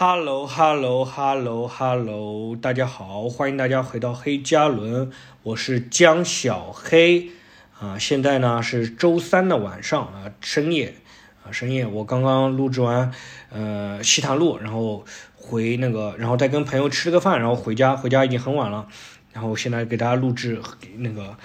Hello，Hello，Hello，Hello，大家好，欢迎大家回到黑加仑，我是江小黑啊。现在呢是周三的晚上啊，深夜啊，深夜。我刚刚录制完呃西塘路，然后回那个，然后再跟朋友吃了个饭，然后回家，回家已经很晚了，然后现在给大家录制那个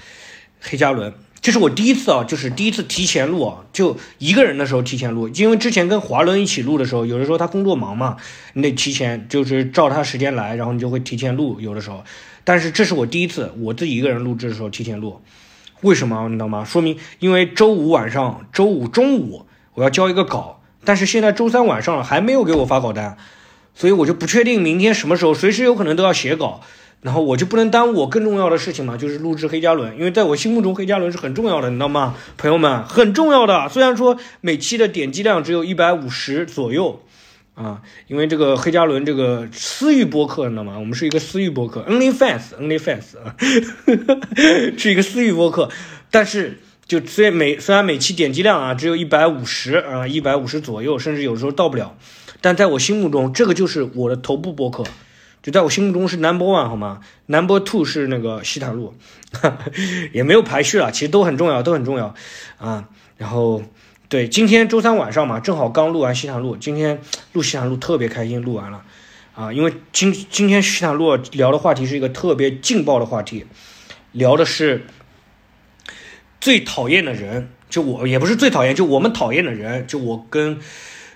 黑加仑。这是我第一次啊，就是第一次提前录啊，就一个人的时候提前录，因为之前跟华伦一起录的时候，有的时候他工作忙嘛，你得提前，就是照他时间来，然后你就会提前录，有的时候。但是这是我第一次我自己一个人录制的时候提前录，为什么你知道吗？说明因为周五晚上、周五中午我要交一个稿，但是现在周三晚上了还没有给我发稿单，所以我就不确定明天什么时候，随时有可能都要写稿。然后我就不能耽误我更重要的事情嘛，就是录制黑加仑，因为在我心目中黑加仑是很重要的，你知道吗，朋友们，很重要的。虽然说每期的点击量只有一百五十左右，啊，因为这个黑加仑这个私域播客，你知道吗？我们是一个私域播客，Only Fans，Only Fans 啊，是一个私域播客。但是就虽每虽然每期点击量啊只有一百五十啊一百五十左右，甚至有时候到不了，但在我心目中，这个就是我的头部播客。就在我心目中是 number one 好吗？number two 是那个西坦路，也没有排序了，其实都很重要，都很重要啊。然后对，今天周三晚上嘛，正好刚录完西坦路，今天录西坦路特别开心，录完了啊，因为今今天西坦路聊的话题是一个特别劲爆的话题，聊的是最讨厌的人，就我也不是最讨厌，就我们讨厌的人，就我跟。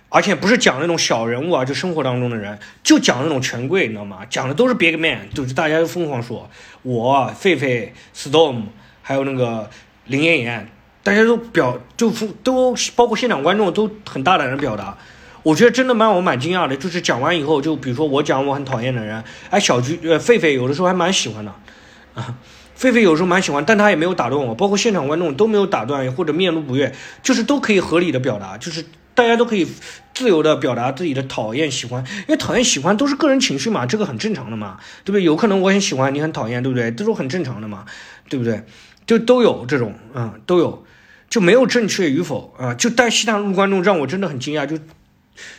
而且不是讲那种小人物啊，就生活当中的人，就讲那种权贵，你知道吗？讲的都是 big man，就是大家都疯狂说，我狒狒 storm，还有那个林妍妍，大家都表就都包括现场观众都很大胆的表达，我觉得真的蛮我蛮惊讶的，就是讲完以后，就比如说我讲我很讨厌的人，哎，小菊呃狒狒有的时候还蛮喜欢的，啊，狒狒有时候蛮喜欢，但他也没有打断我，包括现场观众都没有打断或者面露不悦，就是都可以合理的表达，就是。大家都可以自由的表达自己的讨厌、喜欢，因为讨厌、喜欢都是个人情绪嘛，这个很正常的嘛，对不对？有可能我很喜欢，你很讨厌，对不对？这都很正常的嘛，对不对？就都有这种，啊，都有，就没有正确与否啊。就但西塘路观众让我真的很惊讶，就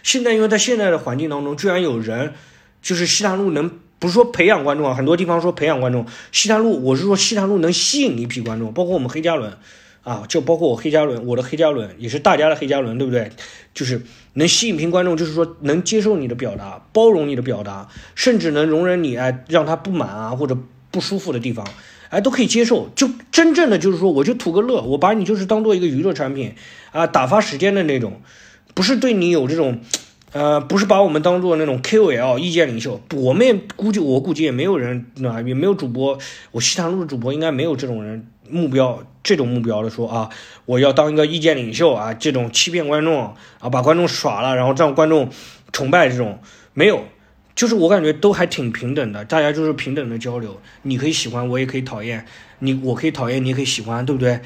现在因为在现在的环境当中，居然有人就是西塘路能不是说培养观众啊，很多地方说培养观众，西塘路我是说西塘路能吸引一批观众，包括我们黑加仑。啊，就包括我黑加仑，我的黑加仑也是大家的黑加仑，对不对？就是能吸引屏观众，就是说能接受你的表达，包容你的表达，甚至能容忍你哎让他不满啊或者不舒服的地方，哎都可以接受。就真正的就是说，我就图个乐，我把你就是当做一个娱乐产品啊，打发时间的那种，不是对你有这种，呃，不是把我们当做那种 KOL 意见领袖。我们也估计，我估计也没有人啊，也没有主播，我西塘路的主播应该没有这种人。目标这种目标的说啊，我要当一个意见领袖啊，这种欺骗观众啊，把观众耍了，然后让观众崇拜这种没有，就是我感觉都还挺平等的，大家就是平等的交流，你可以喜欢，我也可以讨厌你，我可以讨厌，你也可以喜欢，对不对？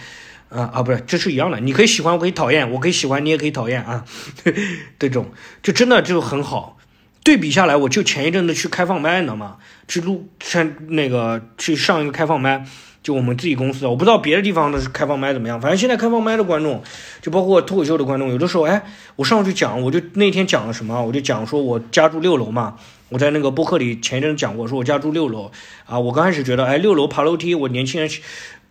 啊啊，不是，这是一样的，你可以喜欢，我可以讨厌，我可以喜欢，你也可以讨厌啊，这种就真的就很好。对比下来，我就前一阵子去开放麦，你知道吗？去录上那个去上一个开放麦。就我们自己公司，我不知道别的地方的开放麦怎么样。反正现在开放麦的观众，就包括脱口秀的观众，有的时候，哎，我上去讲，我就那天讲了什么，我就讲说我家住六楼嘛。我在那个播客里前一阵讲过，说我家住六楼啊。我刚开始觉得，哎，六楼爬楼梯，我年轻人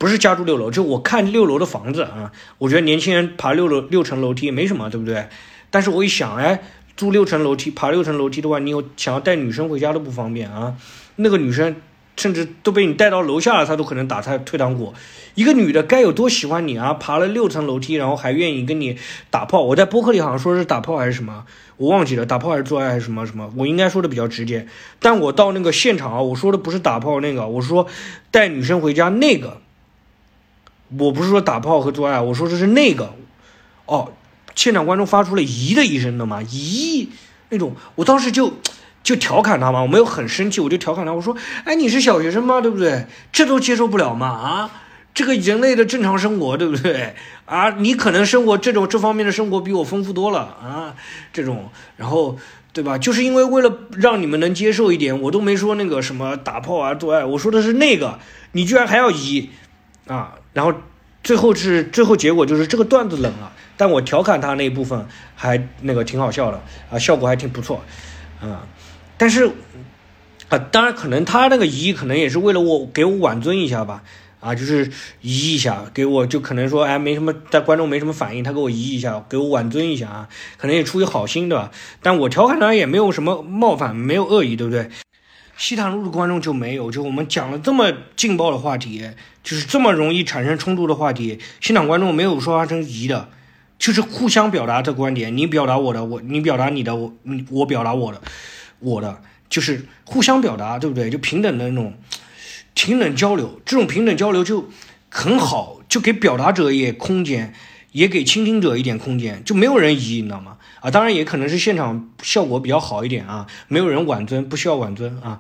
不是家住六楼，就我看六楼的房子啊，我觉得年轻人爬六楼六层楼梯没什么，对不对？但是我一想，哎，住六层楼梯，爬六层楼梯的话，你有想要带女生回家都不方便啊。那个女生。甚至都被你带到楼下了，她都可能打他退堂鼓。一个女的该有多喜欢你啊！爬了六层楼梯，然后还愿意跟你打炮。我在播客里好像说是打炮还是什么，我忘记了，打炮还是做爱还是什么什么。我应该说的比较直接，但我到那个现场啊，我说的不是打炮那个，我说带女生回家那个。我不是说打炮和做爱，我说的是那个。哦，现场观众发出了咦的一声的嘛，咦那种，我当时就。就调侃他嘛，我没有很生气，我就调侃他，我说，哎，你是小学生吗？对不对？这都接受不了吗？啊，这个人类的正常生活，对不对？啊，你可能生活这种这方面的生活比我丰富多了啊，这种，然后，对吧？就是因为为了让你们能接受一点，我都没说那个什么打炮啊、做爱，我说的是那个，你居然还要移啊？然后最后是最后结果就是这个段子冷了，但我调侃他那一部分还那个挺好笑的啊，效果还挺不错。啊，但是啊，当然可能他那个移可能也是为了我给我挽尊一下吧。啊，就是移一下，给我就可能说，哎，没什么，在观众没什么反应，他给我移一下，给我挽尊一下啊，可能也出于好心，对吧？但我调侃他也没有什么冒犯，没有恶意，对不对？西坦路的观众就没有，就我们讲了这么劲爆的话题，就是这么容易产生冲突的话题，现场观众没有说发生疑的，就是互相表达的观点，你表达我的，我你表达你的，我你我表达我的，我的就是互相表达，对不对？就平等的那种。平等交流，这种平等交流就很好，就给表达者也空间，也给倾听者一点空间，就没有人移，你知道吗？啊，当然也可能是现场效果比较好一点啊，没有人挽尊，不需要挽尊啊，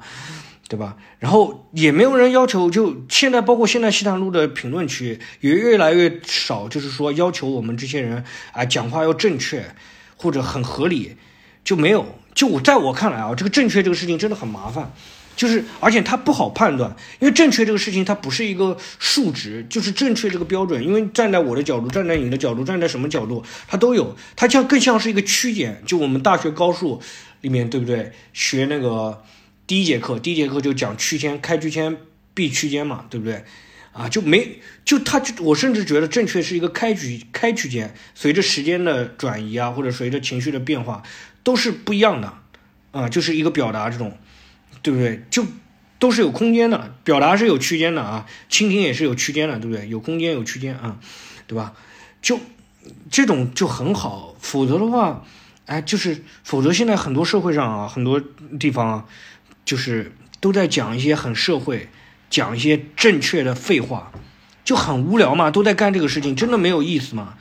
对吧？然后也没有人要求，就现在包括现在西塘路的评论区也越来越少，就是说要求我们这些人啊讲话要正确或者很合理，就没有。就我在我看来啊，这个正确这个事情真的很麻烦。就是，而且它不好判断，因为正确这个事情它不是一个数值，就是正确这个标准。因为站在我的角度，站在你的角度，站在什么角度，它都有，它像更像是一个区间。就我们大学高数里面，对不对？学那个第一节课，第一节课就讲区间，开区间闭区间嘛，对不对？啊，就没就它就我甚至觉得正确是一个开区开区间，随着时间的转移啊，或者随着情绪的变化，都是不一样的啊，就是一个表达这种。对不对？就都是有空间的，表达是有区间的啊，倾听也是有区间的，对不对？有空间有区间啊，对吧？就这种就很好，否则的话，哎，就是否则现在很多社会上啊，很多地方啊，就是都在讲一些很社会，讲一些正确的废话，就很无聊嘛，都在干这个事情，真的没有意思嘛，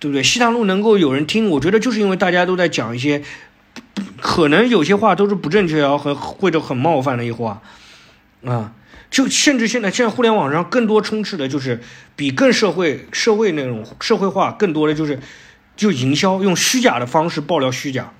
对不对？西塘路能够有人听，我觉得就是因为大家都在讲一些。可能有些话都是不正确啊，很或者很冒犯的一话，啊，就甚至现在现在互联网上更多充斥的就是比更社会社会那种社会化更多的就是就营销用虚假的方式爆料虚假，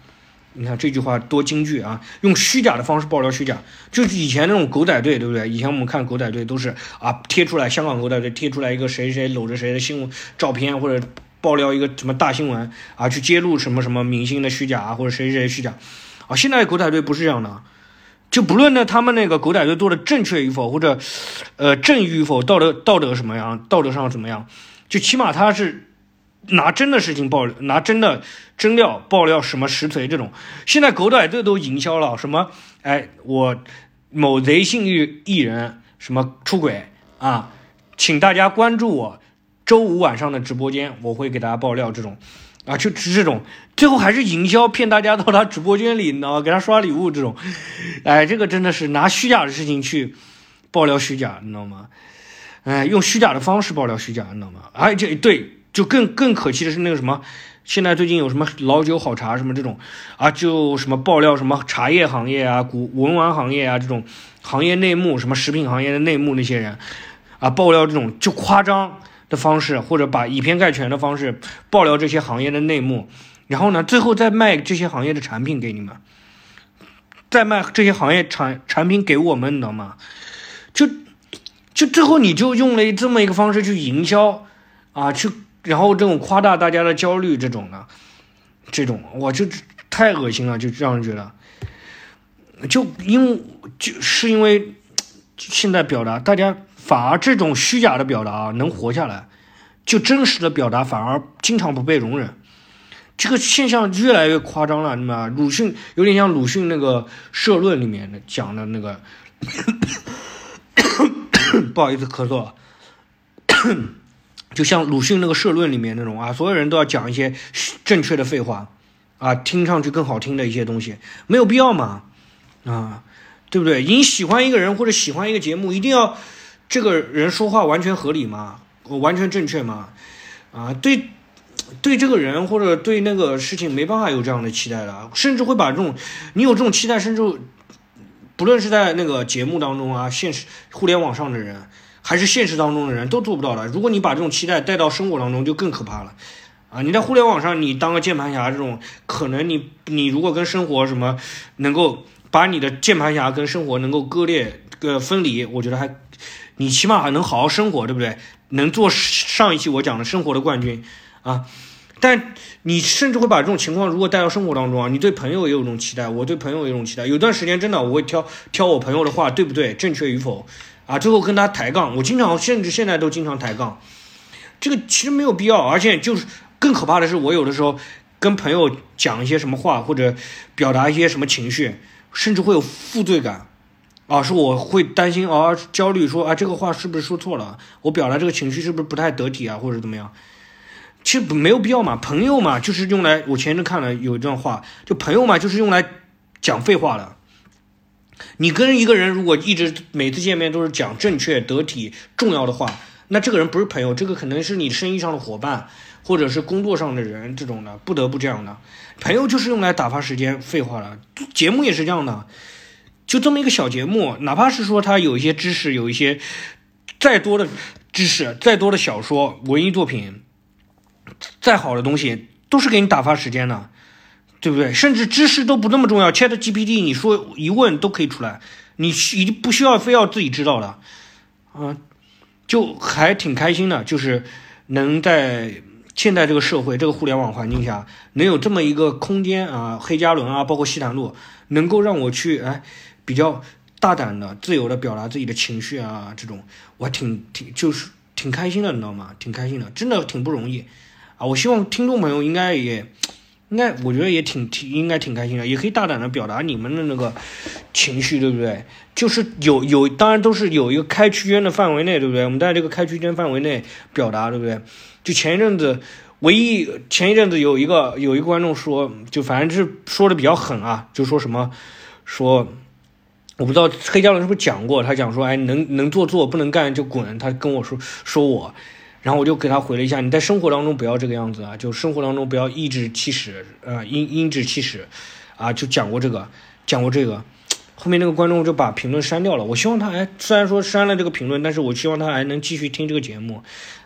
你看这句话多京剧啊，用虚假的方式爆料虚假，就是以前那种狗仔队对不对？以前我们看狗仔队都是啊贴出来香港狗仔队贴出来一个谁谁搂着谁的新闻照片或者。爆料一个什么大新闻啊？去揭露什么什么明星的虚假啊，或者谁谁虚假啊？现在狗仔队不是这样的，就不论呢他们那个狗仔队做的正确与否，或者呃正义与否，道德道德什么样，道德上怎么样，就起码他是拿真的事情爆，拿真的真料爆料什么实锤这种。现在狗仔队都营销了什么？哎，我某贼性艺艺人什么出轨啊，请大家关注我。周五晚上的直播间，我会给大家爆料这种，啊，就是这种，最后还是营销骗大家到他直播间里，你知道吗？给他刷礼物这种，哎，这个真的是拿虚假的事情去爆料虚假，你知道吗？哎，用虚假的方式爆料虚假，你知道吗？哎，这对，就更更可气的是那个什么，现在最近有什么老酒好茶什么这种，啊，就什么爆料什么茶叶行业啊、古文玩行业啊这种行业内幕，什么食品行业的内幕那些人，啊，爆料这种就夸张。的方式，或者把以偏概全的方式爆料这些行业的内幕，然后呢，最后再卖这些行业的产品给你们，再卖这些行业产产品给我们，你知道吗？就就最后你就用了这么一个方式去营销啊，去然后这种夸大大家的焦虑，这种的，这种我就太恶心了，就让人觉得，就因为就是因为现在表达大家。反而这种虚假的表达能活下来，就真实的表达反而经常不被容忍。这个现象越来越夸张了，那么鲁迅有点像鲁迅那个社论里面的讲的那个，不好意思咳嗽，就像鲁迅那个社论里面那种啊，所有人都要讲一些正确的废话啊，听上去更好听的一些东西，没有必要嘛，啊，对不对？你喜欢一个人或者喜欢一个节目，一定要。这个人说话完全合理吗？完全正确吗？啊，对，对这个人或者对那个事情没办法有这样的期待的，甚至会把这种你有这种期待，甚至不论是在那个节目当中啊，现实互联网上的人，还是现实当中的人都做不到的。如果你把这种期待带到生活当中，就更可怕了。啊，你在互联网上你当个键盘侠这种，可能你你如果跟生活什么能够把你的键盘侠跟生活能够割裂个分离，我觉得还。你起码还能好好生活，对不对？能做上一期我讲的生活的冠军，啊，但你甚至会把这种情况如果带到生活当中啊，你对朋友也有一种期待，我对朋友有一种期待。有段时间真的我会挑挑我朋友的话对不对，正确与否啊，最后跟他抬杠。我经常甚至现在都经常抬杠，这个其实没有必要，而且就是更可怕的是，我有的时候跟朋友讲一些什么话或者表达一些什么情绪，甚至会有负罪感。啊，是我会担心啊，焦虑，说啊，这个话是不是说错了？我表达这个情绪是不是不太得体啊，或者怎么样？其实没有必要嘛，朋友嘛，就是用来，我前阵看了有一段话，就朋友嘛，就是用来讲废话的。你跟一个人如果一直每次见面都是讲正确、得体、重要的话，那这个人不是朋友，这个可能是你生意上的伙伴，或者是工作上的人这种的，不得不这样的。朋友就是用来打发时间、废话的。节目也是这样的。就这么一个小节目，哪怕是说它有一些知识，有一些再多的知识，再多的小说、文艺作品，再好的东西，都是给你打发时间的，对不对？甚至知识都不那么重要，Chat GPT 你说一问都可以出来，你已经不需要非要自己知道了，啊，就还挺开心的，就是能在现在这个社会、这个互联网环境下，能有这么一个空间啊，黑加仑啊，包括西坦路，能够让我去哎。比较大胆的、自由的表达自己的情绪啊，这种我还挺挺就是挺开心的，你知道吗？挺开心的，真的挺不容易啊！我希望听众朋友应该也应该，我觉得也挺挺应该挺开心的，也可以大胆的表达你们的那个情绪，对不对？就是有有，当然都是有一个开区间的范围内，对不对？我们在这个开区间范围内表达，对不对？就前一阵子，唯一前一阵子有一个有一个观众说，就反正是说的比较狠啊，就说什么说。我不知道黑加仑是不是讲过，他讲说，哎，能能做做，不能干就滚。他跟我说说我，然后我就给他回了一下，你在生活当中不要这个样子啊，就生活当中不要颐指气使，呃，阴阴指气使，啊，就讲过这个，讲过这个。后面那个观众就把评论删掉了。我希望他还虽然说删了这个评论，但是我希望他还能继续听这个节目，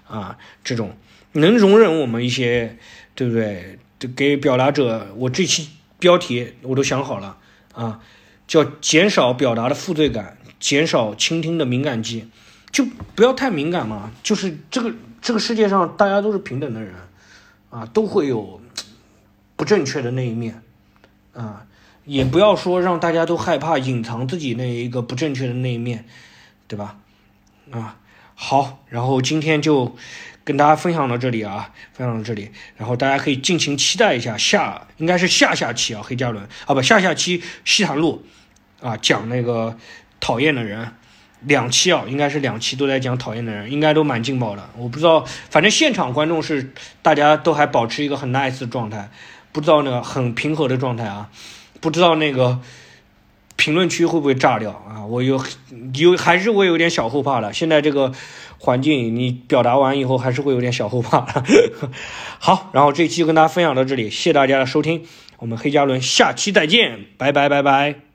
啊，这种能容忍我们一些，对不对？给表达者，我这期标题我都想好了啊。叫减少表达的负罪感，减少倾听的敏感肌，就不要太敏感嘛。就是这个这个世界上大家都是平等的人，啊，都会有不正确的那一面，啊，也不要说让大家都害怕隐藏自己那一个不正确的那一面，对吧？啊，好，然后今天就跟大家分享到这里啊，分享到这里，然后大家可以尽情期待一下下，应该是下下期啊，黑加仑啊，不，下下期西坦路。啊，讲那个讨厌的人，两期啊，应该是两期都在讲讨厌的人，应该都蛮劲爆的。我不知道，反正现场观众是大家都还保持一个很 nice 的状态，不知道那个很平和的状态啊，不知道那个评论区会不会炸掉啊？我有有还是我有点小后怕的。现在这个环境，你表达完以后还是会有点小后怕。好，然后这期就跟大家分享到这里，谢谢大家的收听。我们黑加仑下期再见，拜拜拜拜。